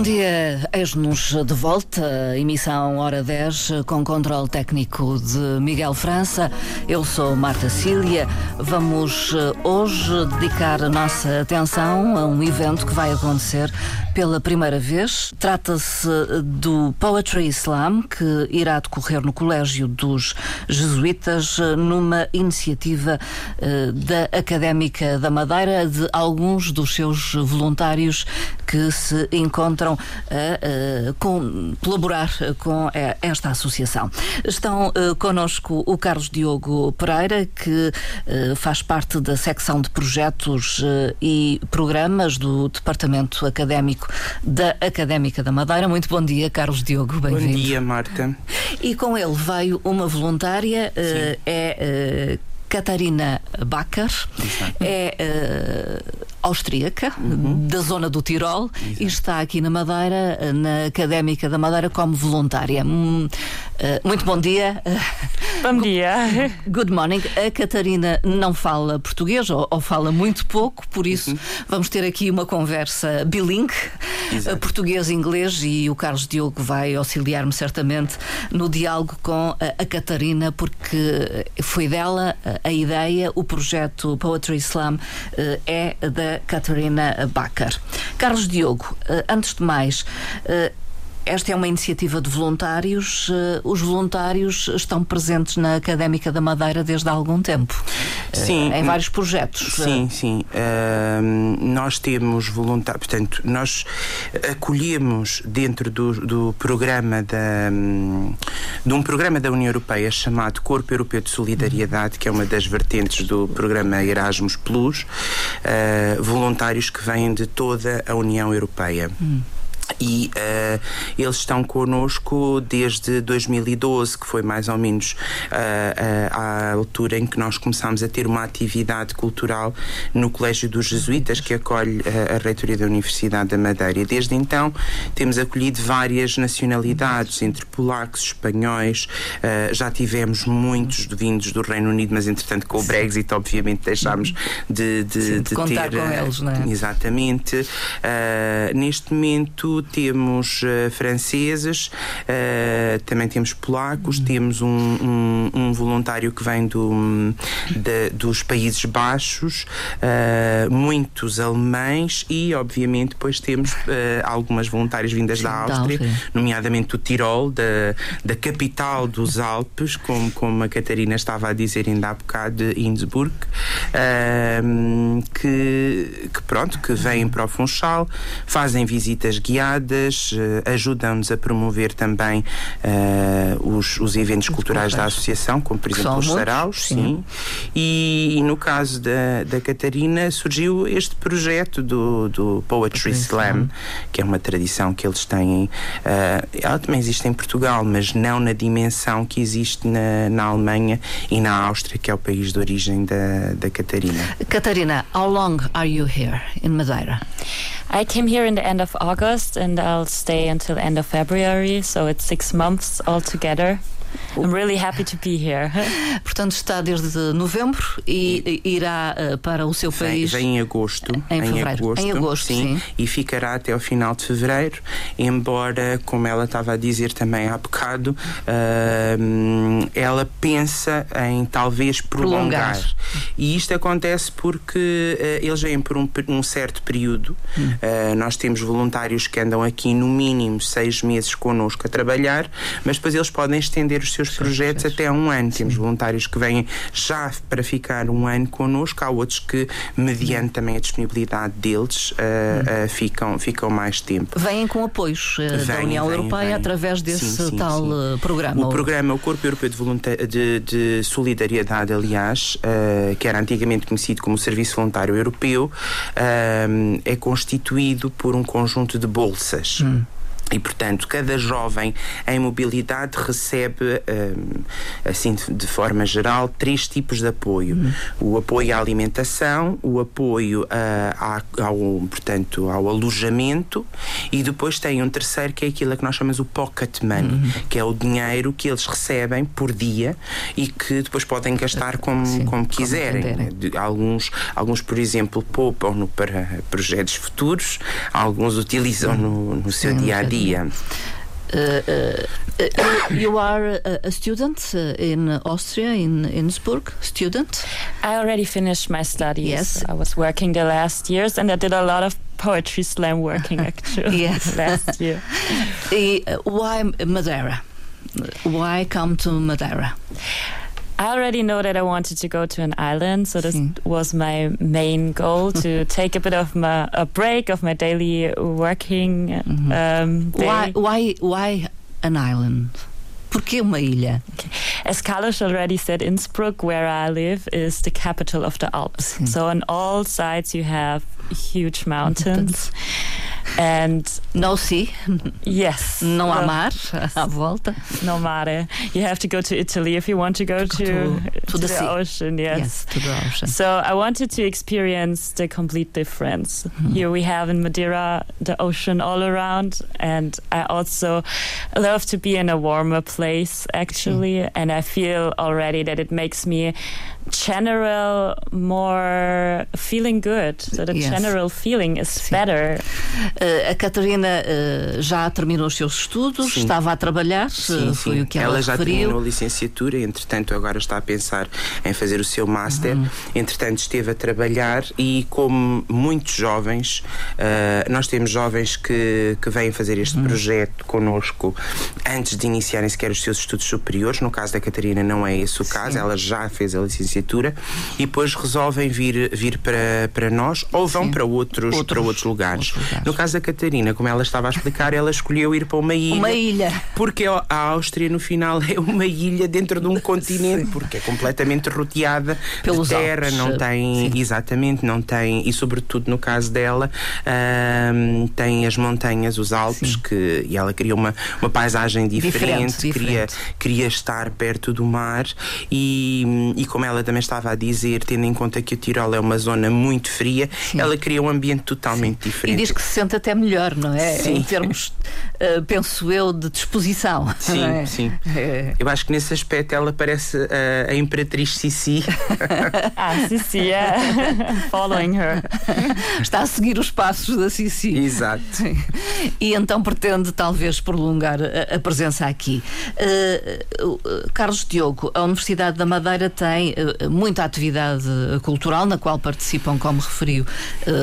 Bom dia, eis-nos de volta, emissão Hora 10, com controle técnico de Miguel França. Eu sou Marta Cília. Vamos eh, hoje dedicar a nossa atenção a um evento que vai acontecer pela primeira vez. Trata-se do Poetry Slam, que irá decorrer no Colégio dos Jesuítas, eh, numa iniciativa da Académica da Madeira, de alguns dos seus voluntários que se encontram a, com, colaborar com esta associação. Estão uh, connosco o Carlos Diogo Pereira, que uh, faz parte da secção de projetos uh, e programas do Departamento Académico da Académica da Madeira. Muito bom dia, Carlos Diogo, bem-vindo. Bom dia, Marta. E com ele veio uma voluntária, é Catarina Bacar, é uh, austríaca, uhum. da zona do Tirol, Exato. e está aqui na Madeira, na Académica da Madeira, como voluntária. Uh, muito bom dia. Bom dia. Good morning. A Catarina não fala português, ou, ou fala muito pouco, por isso uhum. vamos ter aqui uma conversa bilingue, português-inglês, e o Carlos Diogo vai auxiliar-me certamente no diálogo com a, a Catarina, porque foi dela a ideia, o projeto Poetry Slam é da Catarina Bacar. Carlos Diogo, antes de mais, esta é uma iniciativa de voluntários. Uh, os voluntários estão presentes na Académica da Madeira desde há algum tempo. Sim. Uh, em vários projetos. Sim, sim. Uh, nós temos voluntários. Portanto, nós acolhemos dentro do, do programa da. Um, de um programa da União Europeia chamado Corpo Europeu de Solidariedade, que é uma das vertentes do programa Erasmus Plus, voluntários que vêm de toda a União Europeia. Hum e uh, eles estão connosco desde 2012, que foi mais ou menos uh, uh, a altura em que nós começámos a ter uma atividade cultural no Colégio dos Jesuítas, que acolhe a reitoria da Universidade da Madeira. E desde então temos acolhido várias nacionalidades, entre polacos, espanhóis, já tivemos muitos vindos do Reino Unido, mas entretanto com o Brexit, obviamente, deixámos de, de, Sim, de, de contar ter. com eles, não é? Exatamente. neste momento temos uh, franceses, uh, também temos polacos, uhum. temos um, um, um, voluntário que vem do, de, dos Países Baixos, uh, muitos alemães e, obviamente, depois temos algumas voluntárias vindas Sim, da Áustria, da nomeadamente do Tirol, da, da capital dos Alpes, como, como a Catarina estava a dizer ainda há bocado, de Innsbruck, que, que pronto, que vêm para o Funchal, fazem visitas guiadas eh, ajudam-nos a promover também uh, os, os eventos culturais da associação, como por exemplo os saraus, sim. sim. E, e, no caso da, da Catarina surgiu este projeto do, do Poetry Slam, que é uma tradição que eles têm. Uh, ela também existe em Portugal, mas não na dimensão que existe na, na Alemanha e na Áustria, que é o país de origem da, da Catarina. Catarina, how long are you here in Madeira? I came here in the end of August and I'll stay until end of February, so it's six months altogether. I'm really happy to be here. Portanto, está desde novembro e irá uh, para o seu país. Vem, vem em agosto. Em, em. Agosto, em agosto, sim, sim, E ficará até ao final de fevereiro, embora, como ela estava a dizer também há bocado, uh, ela pensa em talvez prolongar. prolongar. E isto acontece porque uh, eles vêm por um, um certo período. Hum. nós temos voluntários que andam aqui no mínimo seis meses connosco a trabalhar, mas depois eles podem estender os seus projetos até um ano. Sim. Temos voluntários que vêm já para ficar um ano connosco, há outros que, mediante também a disponibilidade deles, uh, uh, ficam, ficam mais tempo. Vêm com apoios uh, vem, da União vem, Europeia vem. através desse sim, sim, tal programa. O programa, o Corpo Europeu de, de, de Solidariedade, aliás, que era antigamente conhecido como o Serviço Voluntário Europeu, é constituído por um conjunto de bolsas. Hum E, portanto, cada jovem em mobilidade recebe, hum, assim, de forma geral, três tipos de apoio: uhum. o apoio à alimentação, o apoio a, a, ao, portanto, ao alojamento, e depois tem um terceiro que é aquilo que nós chamamos o pocket money, uhum. que é o dinheiro que eles recebem por dia e que depois podem gastar como, Sim, como quiserem. Como alguns, alguns, por exemplo, poupam-no para projetos futuros, alguns utilizam no, no seu dia a dia dia. Uh, uh, you are a, student in Austria, in Innsbruck. Student. I already finished my studies. Yes, I was working the last years, and I did a lot of poetry slam working actually. yes, last year. why Madeira? Why come to Madeira? I already know that I wanted to go to an island, so this mm. was my main goal to take a bit of my, a break of my daily working. Mm-hmm. Um, why, why, why an island? Por que uma ilha? As Carlos already said, Innsbruck, where I live, is the capital of the Alps. Mm. So on all sides you have huge mountains. And no sea. Yes. No há mar à volta. No mare. You have to go to Italy if you want to go to, to, to, to the, the ocean. Yes. yes. to the ocean. So I wanted to experience the complete difference. Mm. Here we have in Madeira the ocean all around, and I also love to be in a warmer place actually, mm. and I feel already that it makes me general more feeling good. So the. General feeling is Sim. better. Uh, a Catarina uh, já terminou os seus estudos, sim. estava a trabalhar, sim, foi sim. o que ela, ela já referiu. terminou a licenciatura, entretanto agora está a pensar em fazer o seu master. Uhum. Entretanto esteve a trabalhar e como muitos jovens, uh, nós temos jovens que, que vêm fazer este uhum. projeto connosco antes de iniciarem sequer os seus estudos superiores. No caso da Catarina não é esse o caso, ela já fez a licenciatura licenciatura e depois resolvem vir, vir para, para nós ou vão para outros, outros, para outros lugares. outros lugares. No caso da Catarina, como ela estava a explicar, ela escolheu ir para uma ilha. Uma ilha. Porque a Áustria, no final, é uma ilha dentro de um continente, Sim. porque é completamente rodeada Pelos de terra, Alpes. não tem, Sim. exatamente, não tem, e sobretudo no caso dela, tem as montanhas, os Alpes, que, e ela queria uma, uma paisagem diferente, diferente, queria, diferente. queria estar perto do mar e, e como ela também estava a dizer, tendo em conta que o Tirol é uma zona muito fria, ela cria um ambiente totalmente Sim. diferente. E diz que se sente até melhor, não é? Sim. Em termos, uh, penso eu, de disposição. Sim, é? sim. É. Eu acho que nesse aspecto ela parece uh, a Imperatriz Sissi. ah, Sissi, yeah. following her. Está a seguir os passos da Sissi. Exato. E então pretende talvez prolongar a, a presença aqui. Uh, Carlos Diogo, a Universidade da Madeira tem muita atividade cultural na qual participam, como referiu,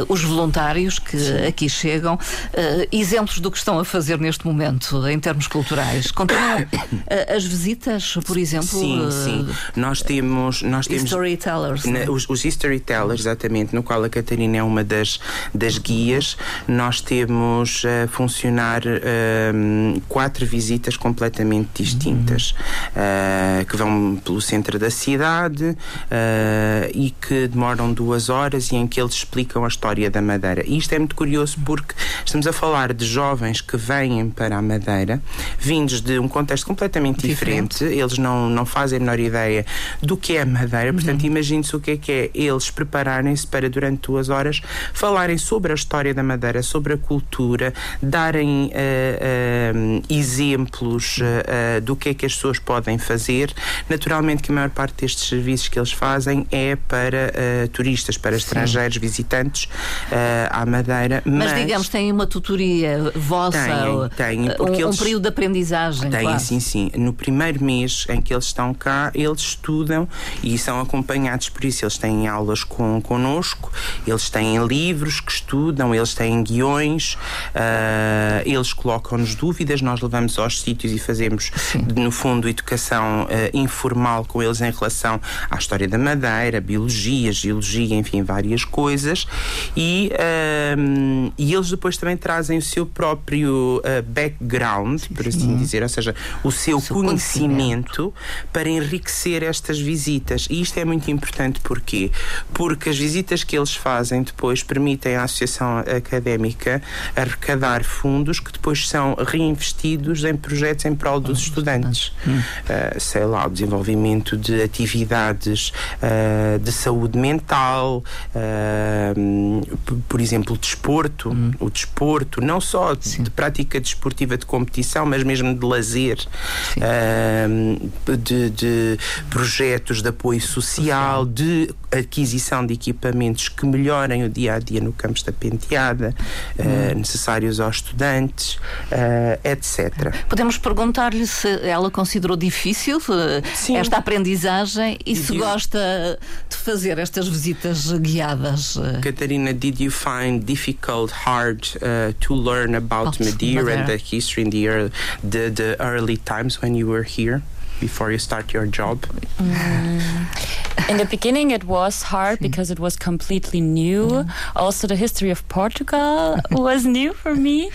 os voluntários que Sim. aqui chegam. Eh, exemplos do que estão a fazer neste momento em termos culturais. Continuam eh, as visitas, por exemplo? Sim, sim. Nós temos. Nós temos storytellers. Na, os, os storytellers, exatamente, no qual a Catarina é uma das, das guias. Nós temos a funcionar um, quatro visitas completamente distintas uhum. uh, que vão pelo centro da cidade uh, e que demoram duas horas e em que eles explicam a história da Madeira. E isto é muito curioso porque estamos a falar de jovens que vêm para a Madeira, vindos de um contexto completamente diferente, diferente. eles não, não fazem a menor ideia do que é a Madeira, portanto, uhum. imagine-se o que é que é eles prepararem-se para durante duas horas falarem sobre a história da Madeira, sobre a cultura, darem uh, uh, exemplos uh, do que é que as pessoas podem fazer. Naturalmente que a maior parte destes serviços que eles fazem é para turistas, para estrangeiros, Sim. Uh, à Madeira. Mas, mas, digamos, tem uma tutoria vossa, tem, tem, porque um, eles, um período de aprendizagem. Tem, quase. sim, sim. No primeiro mês em que eles estão cá, eles estudam e são acompanhados por isso. Eles têm aulas com, connosco, eles têm livros que estudam, eles têm guiões, uh, eles colocam-nos dúvidas, nós levamos aos sítios e fazemos, sim. no fundo, educação informal com eles em relação à história da Madeira, biologia, geologia, enfim, várias coisas. E, um, e eles depois também trazem o seu próprio uh, background, sim, por assim sim. dizer, ou seja, o seu, o seu conhecimento, conhecimento, para enriquecer estas visitas. E isto é muito importante porquê? Porque as visitas que eles fazem depois permitem à Associação Académica arrecadar fundos que depois são reinvestidos em projetos em prol dos estudantes. Uh, sei lá, o desenvolvimento de atividades uh, de saúde mental, uh, por exemplo, o desporto, hum. o desporto, não só de, de, prática desportiva de competição, mas mesmo de lazer, de, de, projetos de apoio social, de aquisição de equipamentos que melhorem o dia a dia no campus da penteada, hum. necessários aos estudantes, etc. Podemos perguntar-lhe se ela considerou difícil Sim. esta aprendizagem e, e se gosta de fazer estas visitas guiadas. Catarina, did you find difficult, hard uh, to learn about Madeira, Madeira, and the history in the, early, the, the early times when you were here? Before you start your job? Mm. In the beginning, it was hard because it was completely new. Mm. Also, the history of Portugal was new for me.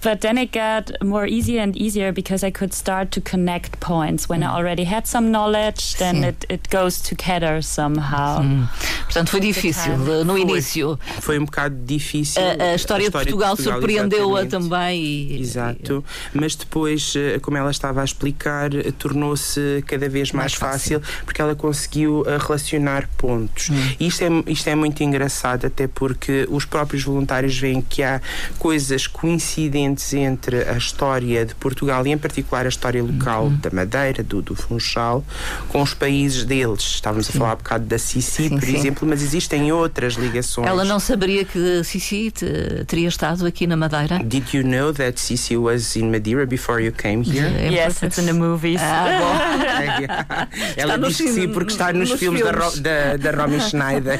But then it got more easier and easier because I could start to connect points. When I mm. already had some knowledge, then it, it goes together somehow. Mm. Portanto, foi difícil no início. Foi um bocado difícil. A, a, história, a história, de Portugal, Portugal surpreendeu-a também. E, Exato. E, Mas depois, eh, como ela estava a explicar, tornou tornou-se cada vez mais, mais fácil, fácil, porque ela conseguiu uh, relacionar pontos. Hum. Isto é, isto é muito engraçado, até porque os próprios voluntários veem que há coisas coincidentes entre a história de Portugal e, em particular, a história local uhum. da Madeira, do, do Funchal, com os países deles. Estávamos sim. a falar um bocado da Sissi, por sim. exemplo, mas existem outras ligações. Ela não saberia que Sissi teria estado aqui na Madeira? Did you know that Sissi was in Madeira before you came here? Yes, it's in the movies. Ah, Ela diz que sim, porque está nos, nos filmes, filmes, da, da, da Romy Schneider.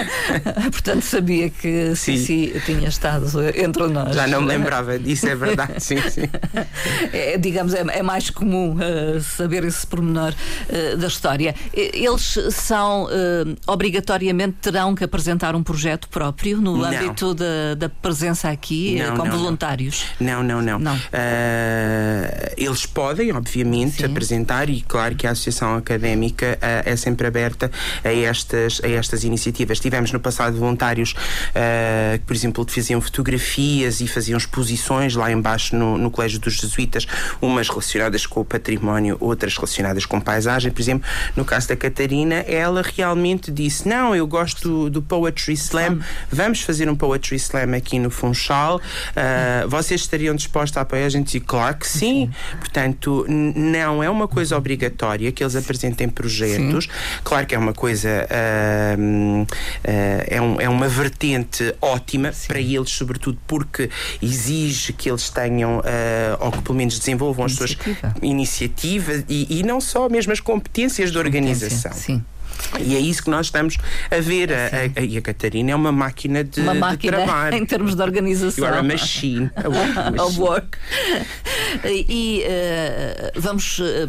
Portanto, sabia que sim. Tinha estado entre nós. Já não me lembrava disso, é verdade, sim, sim. É, digamos, é, é, mais comum uh, saber esse pormenor uh, da história. Eles são, uh, obrigatoriamente, terão que apresentar um projeto próprio no não. âmbito da, da presença aqui não, com não, voluntários? Não, não, não. não. eles podem, obviamente, apresentar apresentar e claro que a Associação Académica uh, é sempre aberta a estas, a estas iniciativas. Tivemos no passado voluntários uh, que, por exemplo, faziam fotografias e faziam exposições lá embaixo no, no Colégio dos Jesuítas, umas relacionadas com o património, outras relacionadas com paisagem. Por exemplo, no caso da Catarina, ela realmente disse: Não, eu gosto do, do Poetry Slam, vamos fazer um Poetry Slam aqui no Funchal. Uh, vocês estariam dispostos a apoiar a gente? E claro que sim. sim. Portanto, não é uma uma coisa obrigatória que eles apresentem projetos. Sim. Claro que é uma coisa, uh, uh, é, um, é uma vertente ótima Sim. para eles, sobretudo porque exige que eles tenham, uh, ou que pelo menos desenvolvam as suas iniciativas e, e, não só mesmo as competências de organização. Sim. E é isso que nós estamos a ver. A, a, e a Catarina é uma máquina de, uma máquina de trabalho. em termos de organização. You are a machine. A work. Of work. E uh, vamos. Uh,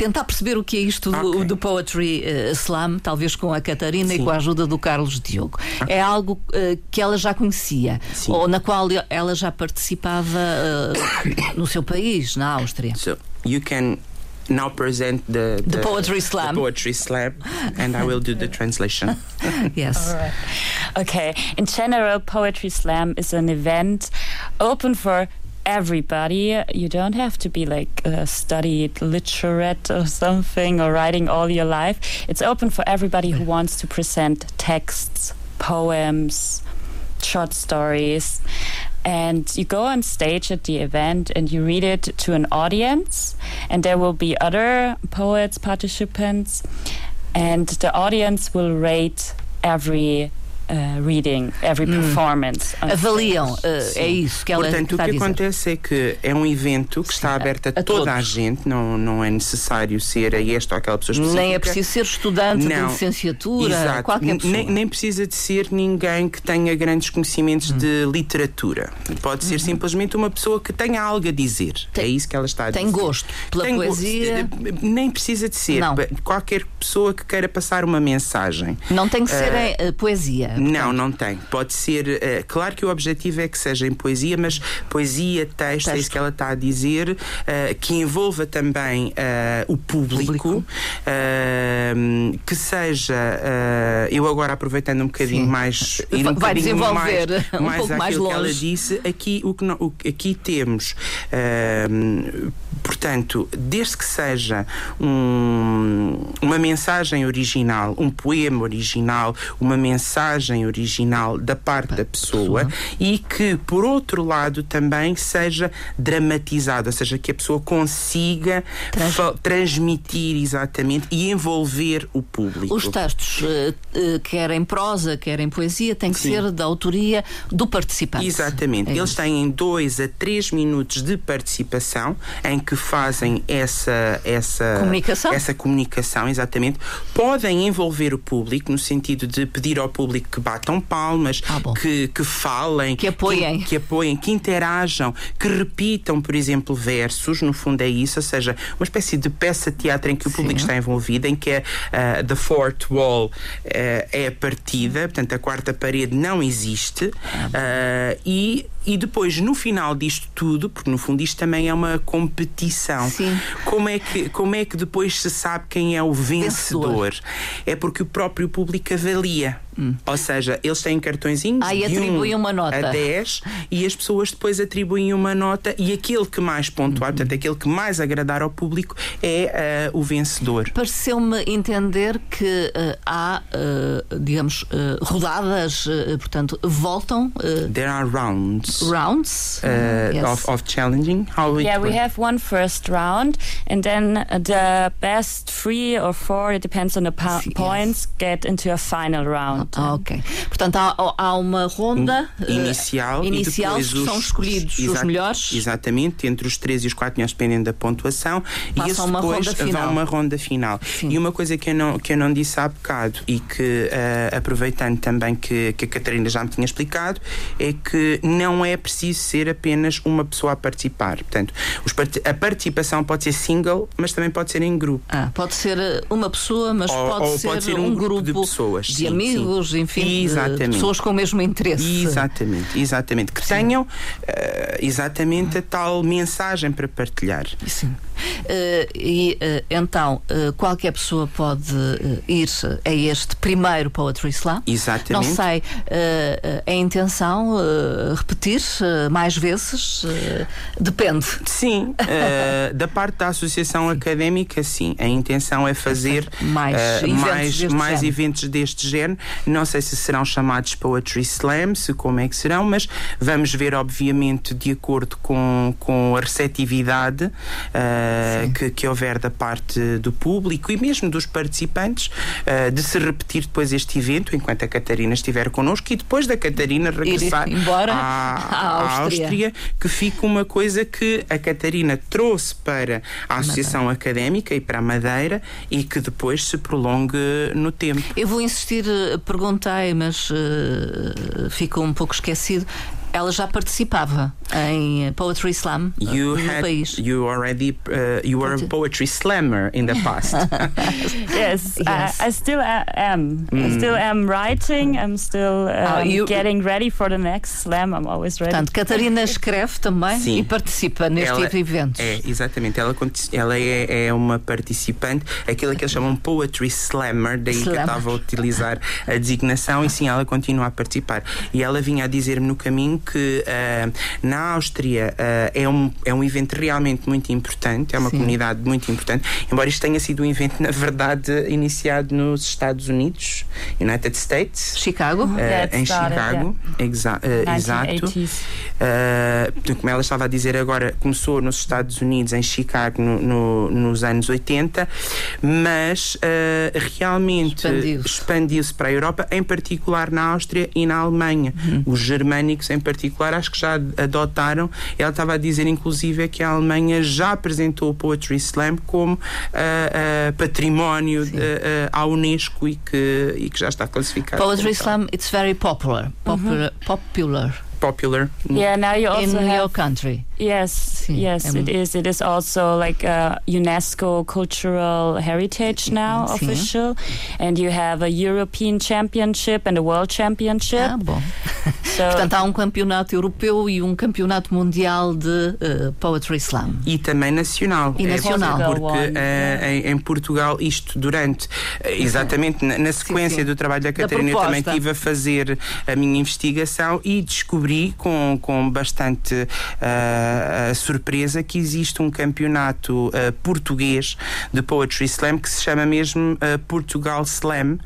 tentar perceber o que é isto okay. do, do, Poetry uh, Slam, talvez com a Catarina Sim. e com a ajuda do Carlos Diogo. Okay. É algo uh, que ela já conhecia Sim. ou na qual ela já participava uh, no seu país, na Áustria. So, you can now present the, the, the poetry slam. The poetry slam, and I will do the translation. yes. Okay. In general, poetry slam is an event open for everybody. You don't have to be like a studied literate or something or writing all your life. It's open for everybody who wants to present texts, poems, short stories and you go on stage at the event and you read it to an audience and there will be other poets participants and the audience will rate every uh, reading, every performance. on Avaliam, uh, é isso que ela Portanto, está o a que dizer. acontece é que é um evento que está aberto a, a toda a todos. gente, não, não é necessário ser a esta ou aquela pessoa específica. Nem é preciso ser estudante de Não. licenciatura, Exato. qualquer pessoa. Nem, nem precisa de ser ninguém que tenha grandes conhecimentos de Hum. literatura. Pode ser simplesmente uma pessoa que tenha algo a dizer. Tem- é isso que ela está a tem dizer. gosto pela Tem gosto. poesia. Nem precisa de ser. Não. Qualquer pessoa que queira passar uma mensagem. Não tem que ser em, uh, poesia. Não, não tem. Pode ser. eh, claro que o objetivo é que seja em poesia, mas poesia, texto, é Texto. isso que ela está a dizer, eh, que envolva também eh, o público, Público. que seja. eu agora aproveitando um bocadinho Sim. mais. Vai um bocadinho desenvolver mais, um mais pouco mais àquilo que ela longe. disse, aqui, o que no- o aqui temos. Eh, portanto, desde que seja um- uma mensagem original, um poema original, uma mensagem original da parte da pessoa e que, por outro lado, também seja dramatizado, ou seja, que a pessoa consiga Trans- transmitir exatamente e envolver o público. Os textos, uh, uh, quer em prosa, quer em poesia, têm que Sim. ser da autoria do participante. Exatamente. É Eles têm dois a três minutos de participação em que fazem essa, essa Comunicação? Essa comunicação, exatamente. Podem envolver o público no sentido de pedir ao público que batam palmas, Ah, que, que falem, Que apoiem. que, que apoiem, que interajam, que repitam, por exemplo, versos. No fundo é isso, ou seja, uma espécie de peça de teatro em que o público está envolvido, em que a, a- the fourth wall eh, é a partida, portanto a quarta parede não existe ah, e e depois, no final disto tudo, porque no fundo isto também é uma competição, Sim. Como, é que, como é que depois se sabe quem é o vencedor? Vencedor. É porque o próprio público avalia. Ou seja, eles têm cartõezinhos Ah, e de atribuem 1 uma nota. a 10 e as pessoas depois atribuem uma nota e aquele que mais pontuar, portanto, aquele que mais agradar ao público é ah, o vencedor. Pareceu-me entender que uh, há, uh, digamos, uh, rodadas, uh, portanto, voltam uh, There are rounds rounds uh, Yes. of, of challenging. How it Yeah, we have one first round, and then uh, the best three or four, it depends on the po- Yes. points, get into a final round. Ah, ok. Portanto, há, há uma ronda uh, inicial, inicial e depois que são os- escolhidos os melhores. Exatamente, entre os três e os quatro melhores, dependendo da pontuação. e Passam esses uma depois ronda vão final. uma ronda final. Sim. E uma coisa que eu não, que eu não disse há bocado e que, eh, aproveitando também que, que a Catarina já me tinha explicado, é que não é preciso ser apenas uma pessoa a participar. Portanto, os a participação pode ser single, mas também pode ser em grupo. Ah, pode ser uh, uma pessoa, mas Ou- pode, ou ser pode ser um, um grupo, grupo de pessoas, de sim, amigos, sim. enfim, pessoas com o mesmo interesse. Exatamente, exatamente. Que tenham eh, exatamente a tal mensagem para partilhar. Sim. Eh, e eh, então eh, qualquer pessoa pode ir a este primeiro Poetry Slam. Não Exatamente. sei, eh, eh, é a intenção repetir mais vezes? Depende. Sim, da parte da associação académica, sim. A intenção é fazer Mais eventos mais, deste mais género. eventos deste género. Não sei se serão chamados Poetry Slam, se como é que serão, mas vamos ver, obviamente, de acordo com, com a receptividade que, que houver da parte do público e mesmo dos participantes, eh, de se repetir depois este evento, enquanto a Catarina estiver connosco, e depois da Catarina regressar embora à, à à Áustria. Áustria que fica uma coisa que a Catarina trouxe para a Associação Académica e para a Madeira e que depois se prolongue no tempo. Eu vou insistir, eh, perguntei, mas eh, ficou um pouco esquecido. Ela já participava em Poetry Slam eh, You no had, país. you already, uh, you were a poetry slammer in the past. Yes, Yes. I, I still a- am. I still am writing. I'm still um, Ah, you- getting ready for the next slam. I'm always ready. Portanto, Catarina escreve também Sim. e participa neste Ela tipo de eventos. É, exatamente. Ela, ela é, é uma participante, aquilo que eles chamam poetry slammer, daí que eu Slammer. estava a utilizar a designação, e sim, ela continua a participar. E ela vinha a dizer-me no caminho que uh, na Áustria uh, é, um, é um evento realmente muito importante, é uma Sim. comunidade muito importante, embora isto tenha sido um evento, na verdade, iniciado nos Estados Unidos, United States. Chicago? Uh, em started, Chicago, yeah. exa exato. como ela estava a dizer agora, começou nos Estados Unidos, em Chicago, no, no, nos anos 80, mas realmente expandiu-se para a Europa, em particular na Áustria e na Alemanha. Uhum. Os germânicos, em particular, acho que já adotaram. Ela estava a dizer, inclusive, que a Alemanha já apresentou o Poetry Slam como uh, uh, património de, uh, à Unesco e que, e que já está classificado. Poetry Slam, it's very popular. Popular. Uhum. popular popular. Yeah, now you also in have, your country. Yes, Sim, yes, é it is. It is also like a UNESCO cultural heritage now, Sim. official, and you have a European Championship and a World Championship. Ah, bom. So, Portanto, há um campeonato europeu e um campeonato mundial de uh, Poetry Slam. E também nacional. E nacional. É, porque uh, em, em, Portugal, isto durante, uh, exatamente na, na sequência sim, sim. do trabalho da Catarina, eu também estive a fazer a minha investigação e descobri com, com bastante uh, surpresa que existe um campeonato português de Poetry Slam que se chama mesmo Portugal Slam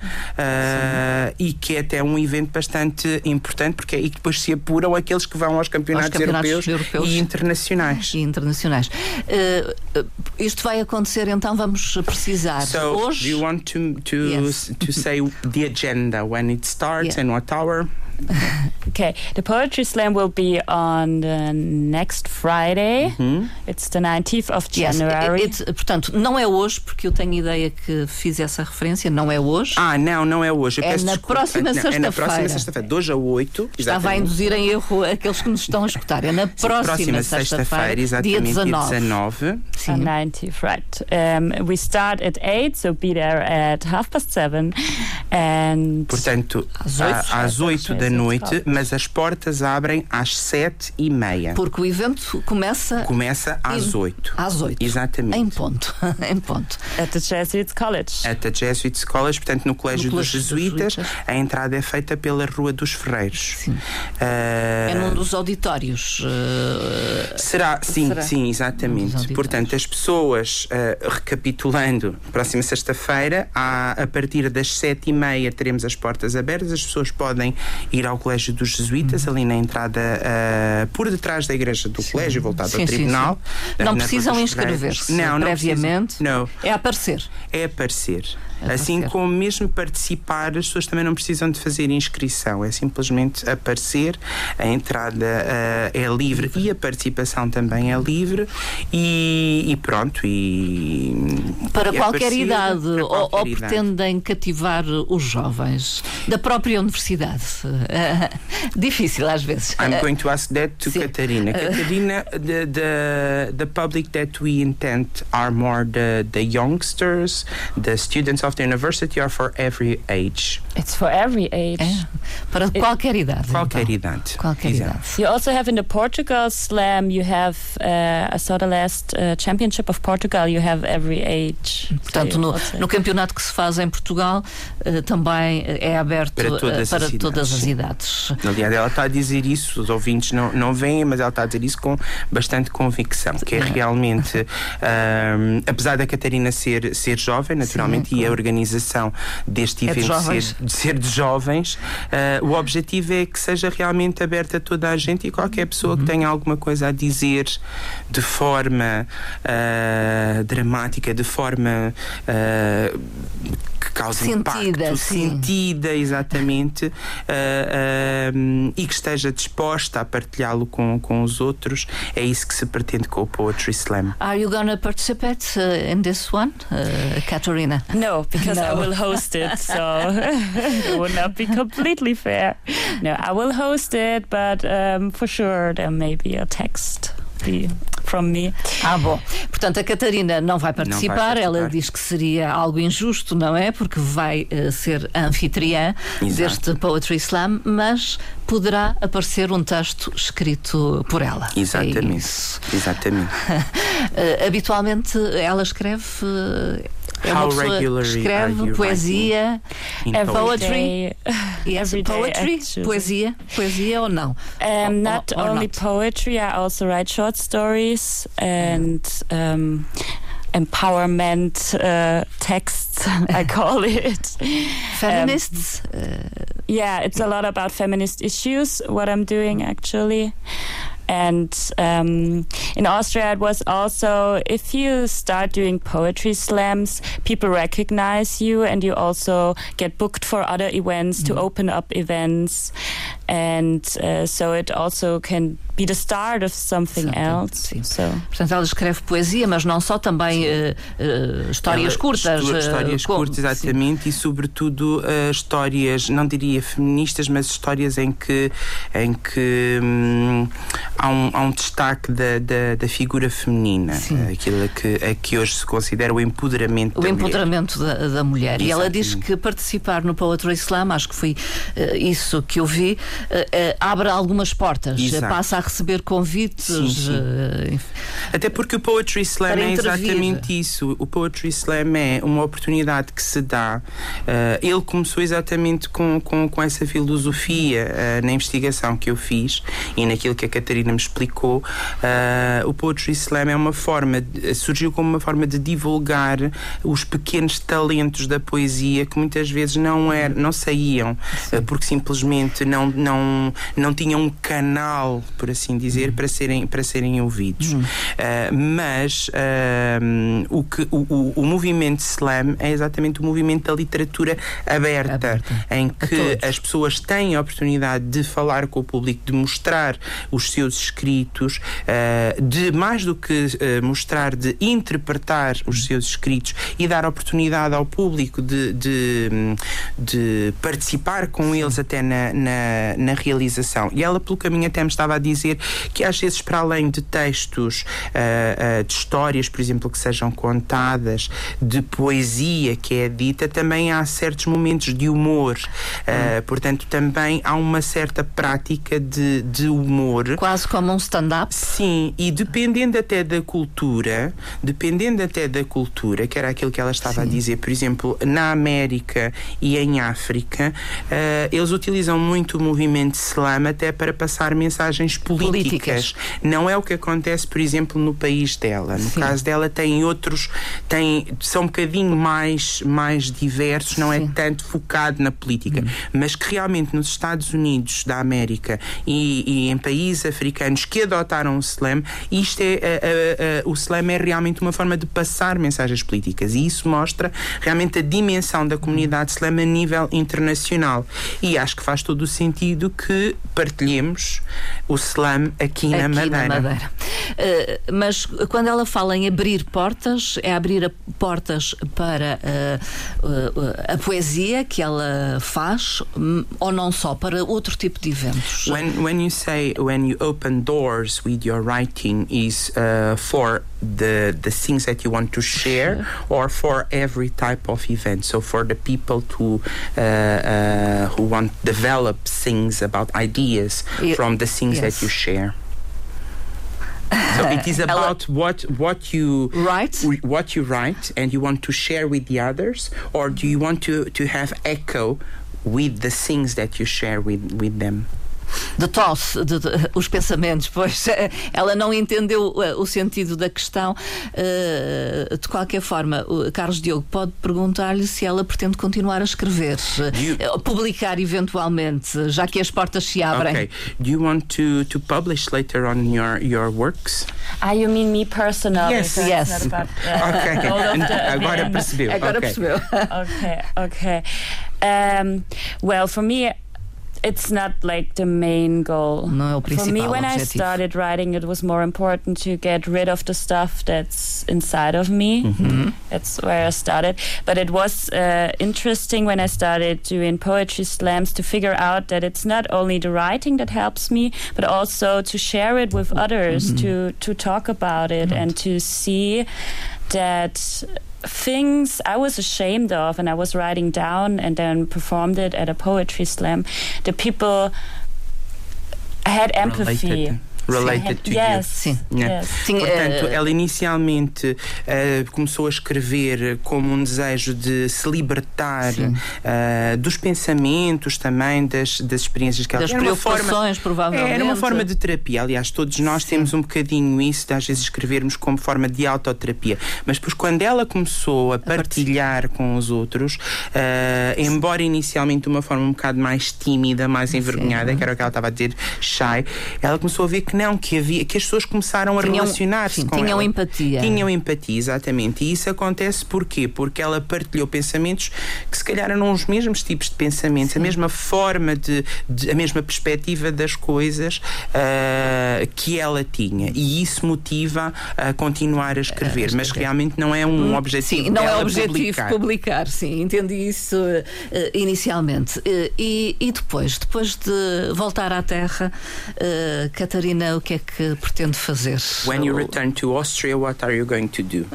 e que é até um evento bastante importante porque e que depois se apuram aqueles que vão aos campeonatos, aos campeonatos europeus, europeus, e internacionais. E internacionais. Uh, isto vai acontecer, então vamos precisar. So, hoje. do you want to, to, yes. to say the agenda when it starts yeah. and what hour? okay, the Poetry Slam will be on the next Friday. Mm-hmm. It's the 19th of January. Yes, it, it, portanto, não é hoje, porque eu tenho ideia que fiz essa referência, não é hoje. Ah, não, não é hoje. Eu é na próxima sexta-feira. É na próxima sexta-feira, 2 a 8. Estava a induzir em erro aqueles que nos estão a escutar. É na próxima, próxima sexta-feira, exatamente, dia 19. Dia 19. Sim. 19th, right. Um, we start at 8, so be there at half past 7. And Portanto, às 8 da noite, mas as portas abrem às sete e meia. Porque o evento começa... Começa às oito. Às oito. Exatamente. Em ponto. em ponto. At the Jesuits College. At the Jesuits College, portanto, no Colégio, no dos, Jesuítas, dos, Jesuítas, a entrada é feita pela Rua dos Ferreiros. Sim. Uh, é num dos auditórios. Uh, será? Sim, será? sim, exatamente. Portanto, as pessoas, uh, recapitulando, próxima sexta-feira, a partir das sete e meia teremos as portas abertas, as pessoas podem ir ao Colégio dos Jesuítas, uhum. ali na entrada uh, por detrás da igreja do sim. colégio, voltado sim, ao tribunal. Sim, não precisam inscrever-se não, não previamente. Não. É aparecer. É aparecer. Assim como mesmo participar, as pessoas também não precisam de fazer inscrição, é simplesmente aparecer, a entrada uh, é livre e a participação também é livre e, e pronto. E, para e qualquer aparecer, idade, para qualquer ou, ou pretendem cativar os jovens da própria universidade? difícil às vezes. I'm going to ask that to Sim. Catarina. Catarina, the, the, the public that we intend are more the, the youngsters, the students of the university or for every age? It's for every age. É, para It, qualquer idade. Qualquer então. idade. Qualquer idade. You also have in the Portugal Slam, you have, uh, I saw the last uh, championship of Portugal, you have every age. Portanto, no, no, campeonato que se faz em Portugal, uh, também é aberto para todas, para as, todas idades. as idades. Aliás, ela está a dizer isso, os ouvintes não, não veem, mas ela está a dizer isso com bastante convicção, que é realmente, um, apesar da Catarina ser, ser jovem, naturalmente, Sim, e a organização deste evento é de ser, de ser de jovens, o objetivo é que seja realmente aberto a toda a gente e qualquer pessoa uhum. que tenha alguma coisa a dizer de forma uh, dramática, de forma uh, que cause sentida, impacto, sim. sentida, exatamente, e que esteja disposta a partilhá-lo com, com os outros, é isso que se pretende com o Poetry Slam. Are you gonna participate in this one, Catarina? No, because no. I will host it, so it would not be completely fair. No, I will host it, but um, for sure there may be a text. From me. Ah, bom. Portanto, a Catarina não vai participar. Não vai participar. Ela diz que seria algo injusto, não é? Porque vai uh, ser anfitriã Exato. deste Poetry Slam, mas poderá aparecer um texto escrito por ela. Exatamente. É Exatamente. uh, habitualmente ela escreve. Uh, É uma How pessoa que regularly are escreve you poesia, in é poetry? poetry. Yes, poetry, actually. poesia, poesia ou não? Or- Um, not or only not? poetry, I also write short stories and um, empowerment uh, texts, I call it. Feminists? Um, Yeah, it's a lot about feminist issues, what I'm doing actually. And um, in Austria, it was also if you start doing poetry slams, people recognize you and you also get booked for other events to open up events. And uh, so it also can be the start of something else. sim. So portanto, ela escreve poesia, mas não só, também eh, eh, histórias Ela curtas. eh, histórias curtas, exatamente, e sobretudo eh, histórias, não diria feministas, mas histórias em que, em que hum, há, um, há um destaque da, da, da figura feminina, Sim. eh, aquilo a que, a que hoje se considera o empoderamento O da mulher. empoderamento da, da mulher. E ela diz que participar no Poetry Slam, acho que foi isso que eu vi, abre algumas portas, Exato. eh, passa a receber convites. Sim, sim. eh, Até porque o Poetry Slam é exatamente isso. O Poetry Slam é uma oportunidade que se dá. eh, ele começou exatamente com, com, com essa filosofia eh, na investigação que eu fiz e naquilo que a Catarina me explicou. eh, o Poetry Slam é uma forma, de- surgiu como uma forma de divulgar os pequenos talentos da poesia que muitas vezes não, er, não saíam eh, porque simplesmente não, não, não tinham um canal, por assim dizer, para serem, para serem ouvidos. Uh, mas um, o, que, o, o, movimento slam é exatamente o movimento da literatura aberta, Aberta. em que as pessoas têm a oportunidade de falar com o público, de mostrar os seus escritos, uh, de mais do que uh, mostrar, de interpretar os seus escritos e dar oportunidade ao público de, de, de participar com eles até na, na, na realização. E ela, pelo caminho, até me estava a dizer que às vezes, para além de textos, ah, ah, de histórias, por exemplo, que sejam contadas, de poesia que é dita, também há certos momentos de humor. Ah, portanto, também há uma certa prática de, de humor. quase como um stand-up. Sim, e dependendo até da cultura, dependendo até da cultura, que era aquilo que ela estava a dizer, por exemplo, na América e em África, eles utilizam muito o movimento slam até para passar mensagens políticas. Políticas. Não é o que acontece, por exemplo, no país dela. No Sim. caso dela tem outros, tem, são um bocadinho mais, mais diversos, não Sim. é tanto focado na política, mas que realmente nos Estados Unidos da América e, e em países africanos que adotaram o slam, isto é, a- a- a- o slam é realmente uma forma de passar mensagens políticas e isso mostra realmente a dimensão da comunidade slam a nível internacional. E acho que faz todo o sentido que partilhemos o slam aqui, na aqui Madeira. na Madeira. Eh, mas quando ela fala em abrir portas, é abrir portas para eh, eh, a poesia que ela faz, hum, ou não só, para outro tipo de eventos. When when you say when you open doors with your writing is uh, for the the things that you want to share or for every type of event. So for the people to uh, uh, who want to develop things about ideas from the things yes. that you share. So it is about what what you write, what you write and you want to share with the others, or do you want to to have echo with the things that you share with with them? De tosse, de, de- os pensamentos, pois ela não entendeu eh, o sentido da questão. Eh, de qualquer forma, o Carlos Diogo pode perguntar-lhe se ela pretende continuar a escrever, You- eh, publicar eventualmente, já que as portas se abrem. Okay. Do you want to to publish later on your your works? Ah, you mean me personally? Yes. so Yes. about, uh, Ok. all of the Agora percebeu. Agora ok. percebeu. okay, okay. Um, well, for me, it's not like the main goal. Não é o For me, when I started writing, it was more important to get rid of the stuff that's inside of me. Mm-hmm. That's where I started. But it was uh, interesting when I started doing poetry slams to figure out that it's not only the writing that helps me, but also to share it with others, to to talk about it, and to see that things I was ashamed of and I was writing down and then performed it at a poetry slam, the people had empathy. Related. Related to yes. you. Sim. Yes. Sim, Portanto, eh, ela inicialmente eh, começou a escrever como um desejo de se libertar eh, dos pensamentos também, das, das experiências que ela das Era uma forma- preocupações, provavelmente. é, Era uma forma de terapia. Aliás, todos nós temos um bocadinho isso, de às vezes escrevermos como forma de autoterapia. Mas depois, quando ela começou a partilhar com os outros, eh, embora inicialmente de uma forma um bocado mais tímida, mais envergonhada, que era o que ela estava a dizer, shy, ela começou a ver que não, que havia, que as pessoas começaram a relacionar-se sim, com tinham ela. empatia. Tinham empatia, exatamente. E isso acontece porquê? Porque ela partilhou pensamentos que se calhar eram os mesmos tipos de pensamentos, a mesma forma de, de- a mesma perspectiva das coisas ah, que ela tinha. E isso motiva a continuar a escrever. Mas realmente não é um objetivo Sim, não é objetivo publicar. publicar. sim, entendi isso eh, inicialmente. Eh, e, e depois, depois de voltar à Terra, eh, Catarina, o que é que pretende fazer? When you return to Austria, what are you going to do?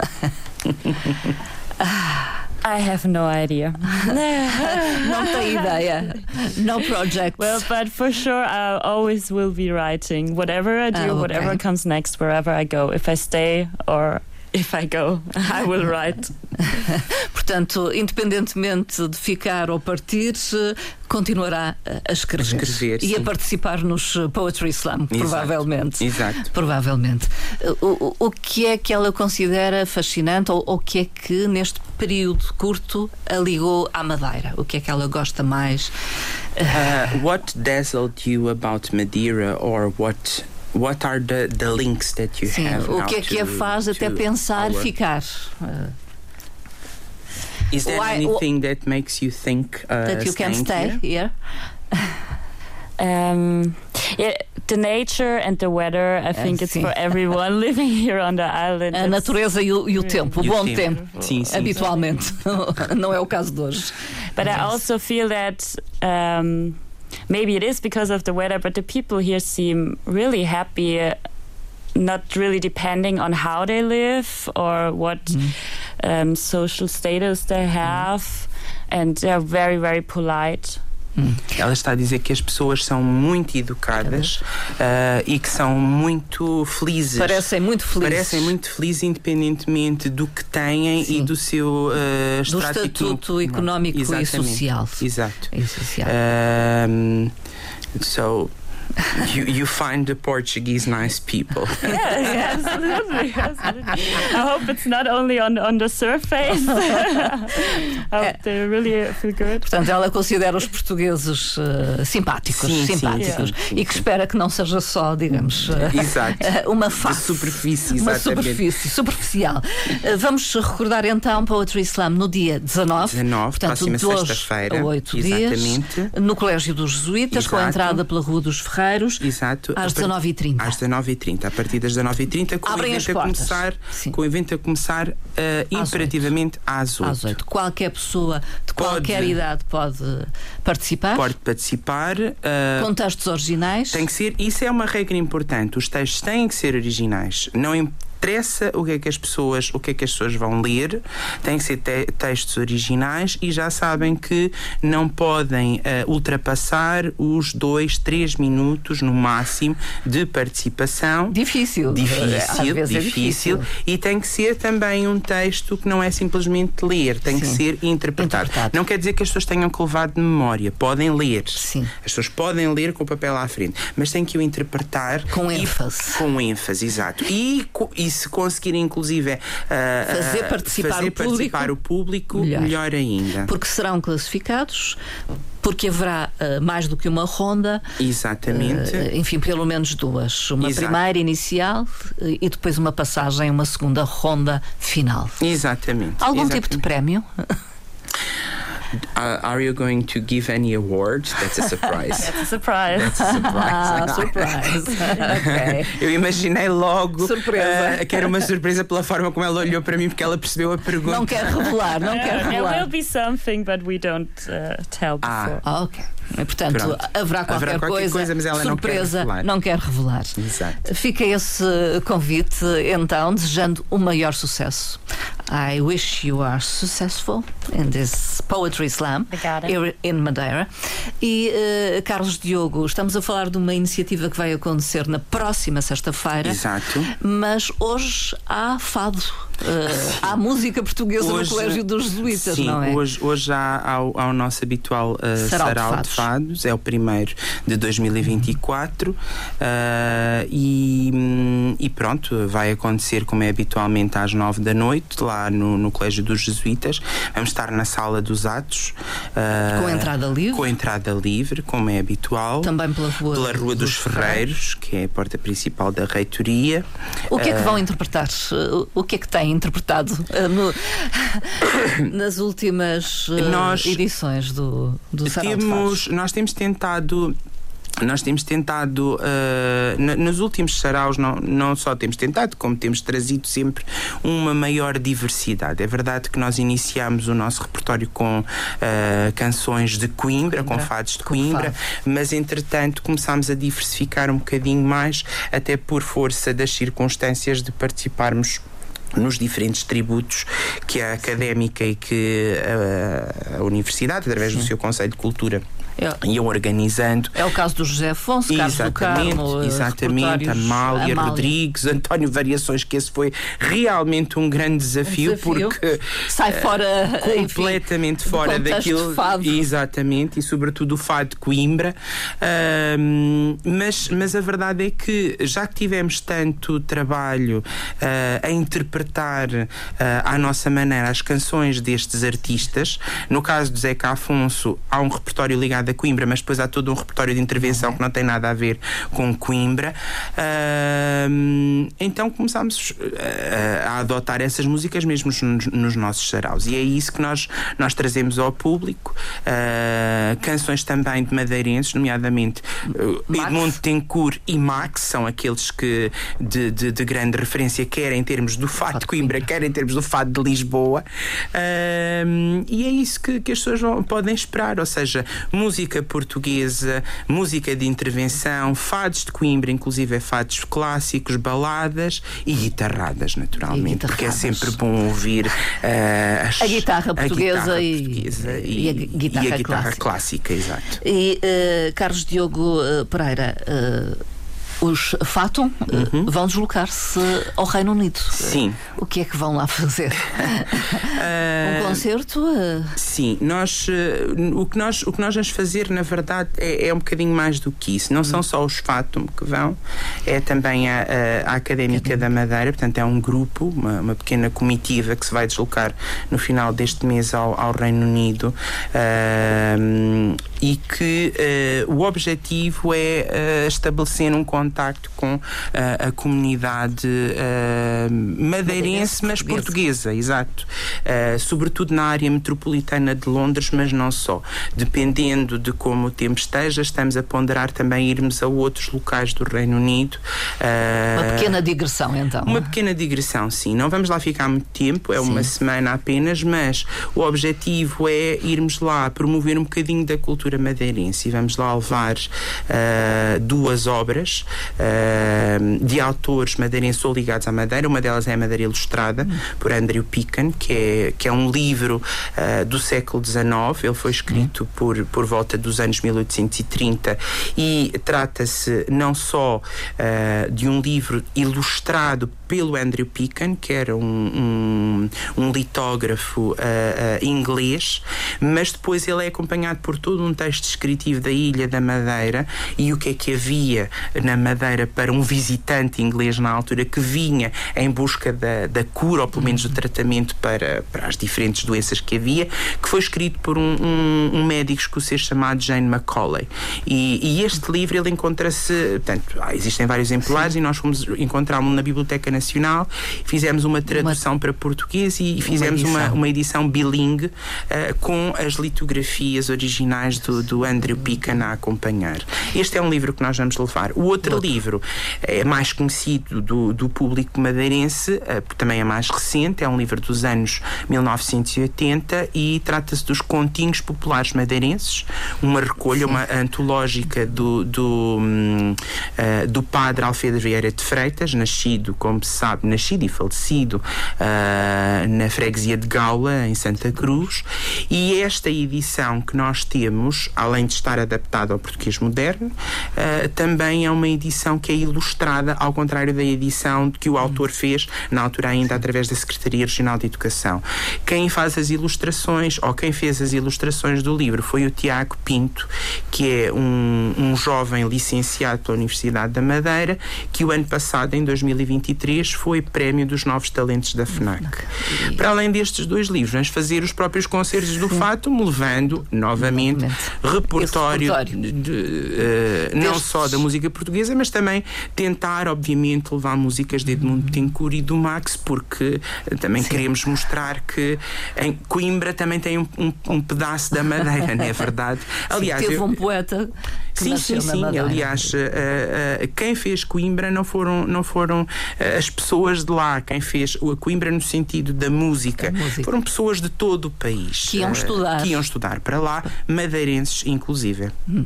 I have no idea. Não tem ideia. No project. well, but for sure, I always will be writing. Whatever I do, Ah, okay. whatever comes next, wherever I go. If I stay or if I go, I will write. Portanto, independentemente de ficar ou partir, eh, continuará a- escrever. A escrever, e a participar nos eh, Poetry Slam, provavelmente. Exato. Provavelmente. O, o, o que é que ela considera fascinante ou o que é que neste período curto a ligou à Madeira? O que é que ela gosta mais? Uh, what dazzled you about Madeira, or what what are the, the links that you Sim, have? o que é que a to- faz até pensar our- ficar? Uh, Is there Why- anything that makes you think uh, that you can stay here? here? Um, yeah, the nature and the weather. I think it's sim. for everyone living here on the island. A natureza e o, e o tempo, o o bom tempo. tempo. Sim, sim. Habitualmente. Não é o caso de hoje. But I also feel that um, maybe it is because of the weather, but the people here seem really happy, not really depending on how they live or what um, social status they have. And they're very, very polite. Ela está a dizer que as pessoas são muito educadas uh, e que são muito felizes. Parecem muito felizes. Parecem muito felizes independentemente do que têm Sim. e do seu uh, do estatuto económico e social. Exato. E social. Um, so you, you find the Portuguese nice people. yes, absolutely, absolutely. I hope it's not only on, on the surface. I hope they really feel good. Portanto, ela considera os portugueses eh, simpáticos, Sim, sim, simpáticos sim, sim, e que espera que não seja só, digamos, Exato. eh, uma De face. superfície, Uma superfície superficial. Eh, Vamos recordar então Poetry Slam no dia 19, 19, portanto, próxima de sexta-feira. a 8 Exatamente. dias, no Colégio dos Jesuítas, com a Exato. entrada pela Rua dos Ferreiros, Exato. às A par- 19h30. Às 19h30. A partir das 19h30, com Abrem o evento a começar, Sim. com o evento a começar uh, imperativamente às 8. às 8. Qualquer pessoa de Pode. qualquer idade pode participar, Pode participar. uh, com textos originais. Tem que ser, isso é uma regra importante. Os textos têm que ser originais. Não interessa o que é que as pessoas, o que é que as pessoas vão ler, têm que ser te- textos originais e já sabem que não podem eh, ultrapassar os dois, três minutos no máximo de participação. Difícil. Difícil, vezes é difícil, e tem que ser também um texto que não é simplesmente ler, tem que Sim. ser interpretado. Interpretado. Não quer dizer que as pessoas tenham que levar de memória, podem ler. Sim. As pessoas podem ler com o papel à frente, mas têm que o interpretar Com e- ênfase. com ênfase, exato. E, co- e se conseguirem, inclusive, ah, Fazer participar fazer o público, participar o público, melhor. melhor, ainda. Porque serão classificados, porque haverá eh, mais do que uma ronda. Exatamente. eh, enfim, pelo menos duas. Uma Exato. primeira inicial e depois uma passagem, uma segunda ronda final. Exatamente. Algum exatamente. tipo de prémio? Uh, are you going to give any awards? That's a surprise. It's a surprise. That's a surprise. Ah, surprise. ok. Eu imaginei logo Surpresa. ah, que era uma surpresa pela forma como ela olhou para mim, porque ela percebeu a pergunta. Não quer revelar, não quer There will revelar. be something, but we don't uh, tell Ah. before. Ah, ok. E, Portanto, Pronto. haverá qualquer, Haverá qualquer coisa, coisa, mas ela não quer surpresa, revelar. não quer revelar. Exato. Fica esse convite, então, desejando o maior sucesso I wish you are successful in this poetry slam Obrigada. here in Madeira. E uh, Carlos Diogo, estamos a falar de uma iniciativa que vai acontecer na próxima sexta-feira. Exato. Mas hoje há fado. Uh, há música portuguesa Hoje- no Colégio dos Jesuítas, Sim, não é? hoje, hoje há, há, o- há o nosso habitual uh, Sarau de Sarau, de, Fados. fados. é o primeiro de 2024 uh, e, hum, e pronto, vai acontecer como é habitualmente às nove da noite, lá no, no Colégio dos Jesuítas. Vamos estar na sala dos atos. uh, Com entrada livre? Com entrada livre, como é habitual. Também pela rua, Pela Rua dos, Ferreiros, que é a porta principal da reitoria. O que é que vão interpretar? O que é que interpretado uh, no- nas últimas uh, Nós edições do, do temos, nós temos tentado nós temos tentado, uh, nos últimos saraus, não, não só temos tentado, como temos trazido sempre uma maior diversidade. É verdade que nós iniciámos o nosso repertório com uh, canções de Coimbra, com Coimbra, fados de com Coimbra, mas entretanto começámos a diversificar um bocadinho mais, até por força das circunstâncias de participarmos nos diferentes tributos que a académica e que a, a universidade, através do seu Conselho de Cultura, É, iam organizando. é o caso do José Afonso, Carlos do Exatamente, Carmo, uh, exatamente, repertórios, Amália, Rodrigues, António Variações, que esse foi realmente um grande desafio, desafio. porque Sai fora enfim, completamente do fora daquilo. fado. Exatamente, e sobretudo o fado de Coimbra. Ahm, mas, mas a verdade é que, já que tivemos tanto trabalho ah, a interpretar ah, à nossa maneira as canções destes artistas, no caso de Zeca Afonso, há um repertório ligado a Coimbra, mas depois há todo um repertório de intervenção que não tem nada a ver com Coimbra. Ahm, então começámos ah, a adotar essas músicas mesmo nos, nos nossos saraus. E é isso que nós, nós trazemos ao público. Ah, canções também de madeirenses, nomeadamente uh. Edmundo Tencourt e Max, são aqueles que de, de- de grande referência, quer em termos do fado de Coimbra, quer em termos do fado de Lisboa. Ahm, e é isso que, que as pessoas vão- podem esperar, ou seja, música portuguesa, música de intervenção, fados de Coimbra, inclusive é fados clássicos, baladas e guitarradas, naturalmente, E porque é guitarradas. sempre bom ouvir ah, as- A guitarra portuguesa guitarra e- portuguesa e a gui- guitarra e a guitarra clássica. clássica, exato. E uh, Carlos Diogo uh, Pereira, uh, os Fatum uh, vão deslocar-se ao Reino Unido. Uhum. Sim. O que é que vão lá fazer? um concerto? Uh, Sim, nós, eh, o, que nós, o que nós vamos fazer, na verdade, é, é um bocadinho mais do que isso. Não são só os Fatum que vão, é também a, a, a Académica da Madeira, portanto, é um grupo, uma, uma pequena comitiva que se vai deslocar no final deste mês ao, ao Reino Unido ahm, e que eh, o objetivo é eh, estabelecer um contacto com ah, a comunidade ah, madeirense, mas portuguesa. exato. Uh, sobretudo na área metropolitana de Londres, mas não só. Dependendo de como o tempo esteja, estamos a ponderar também irmos a outros locais do Reino Unido. Uh, uma pequena digressão, então. uma pequena digressão, sim. Não vamos lá ficar muito tempo, é uma semana apenas, mas o objetivo é irmos lá promover um bocadinho da cultura madeirense e vamos lá levar duas obras ah, de autores madeirenses ou ligados à Madeira. Uma delas é a Madeira Ilustrada, por Andrew Pican, que é, que é um livro ah, do século XIX. Ele foi escrito por, por volta dos anos 1830 e trata-se não só ah, de um livro ilustrado pelo Andrew Pican, que era um, um, um litógrafo ah, ah, inglês, mas depois ele é acompanhado por todo um texto descritivo da Ilha da Madeira e o que é que havia na Madeira para um visitante inglês na altura que vinha em busca da, da cura, ou pelo menos do tratamento para, para as diferentes doenças que havia, que foi escrito por um, um, um médico escocês chamado Jane Macaulay. E, e este livro ele encontra-se, portanto, existem vários exemplares e nós fomos encontrá-lo na Biblioteca Nacional, fizemos uma tradução para português e, fizemos uma, edição. uma edição bilingue ah, com as litografias originais do, do Andrew Pican a acompanhar. Este é um livro que nós vamos levar. O outro, livro é mais conhecido do, do público madeirense, ah, também é mais recente, é um livro dos anos 1980 e trata-se dos continhos populares madeirenses, uma recolha, uma antológica do, do, ah, do padre Alfredo Vieira de Freitas, nascido, como sabe, nascido e falecido uh, na freguesia de Gaula, em Santa Cruz, e esta edição que nós temos, além de estar adaptada ao português moderno, uh, também é uma edição que é ilustrada, ao contrário da edição que o autor fez, na altura ainda através da Secretaria Regional de Educação. Quem faz as ilustrações, ou quem fez as ilustrações do livro, foi o Tiago Pinto, que é um, um jovem licenciado pela Universidade da Madeira, que o ano passado, em 2023, foi prémio dos novos talentos da FNAC. Para além destes dois livros, vamos fazer os próprios concertos do Fátum, levando novamente, repertório, de, de, uh, não só da música portuguesa, mas também tentar, obviamente, levar músicas de Edmundo Betancourt e do Max, porque também Sim. queremos mostrar que em Coimbra também tem um, um, um pedaço da Madeira, não é verdade? Aliás, Sim, teve eu, um poeta sim, sim, sim. Aliás, uh, uh, quem fez Coimbra não foram, não foram uh, as pessoas de lá. Quem fez a Coimbra no sentido da música, música. foram pessoas de todo o país. Que iam estudar. Que iam estudar para lá, madeirenses inclusive. Hum.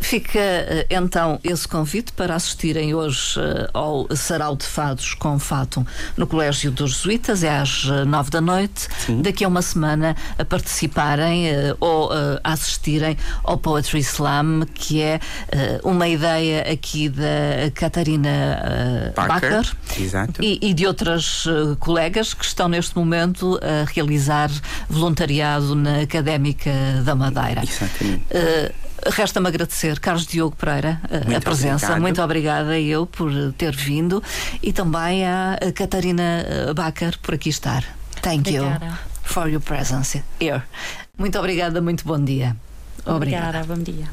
fica então esse convite para assistirem hoje ao Sarau de Fados com Fatum no Colégio dos Jesuítas, é às nove da noite. Sim. Daqui a uma semana a participarem ou a assistirem ao Poetry Slam que é uma ideia aqui da Catarina uh, Bacher, e, e, de outras uh, colegas que estão neste momento a realizar voluntariado na Académica da Madeira. Exatamente. Resta-me agradecer, Carlos Diogo Pereira, Muito a presença. Obrigado. Muito obrigada eu por ter vindo e também a Catarina Bacher por aqui estar. Thank obrigada. you for your presence here. Muito obrigada, muito bom dia. Obrigada, obrigada bom dia.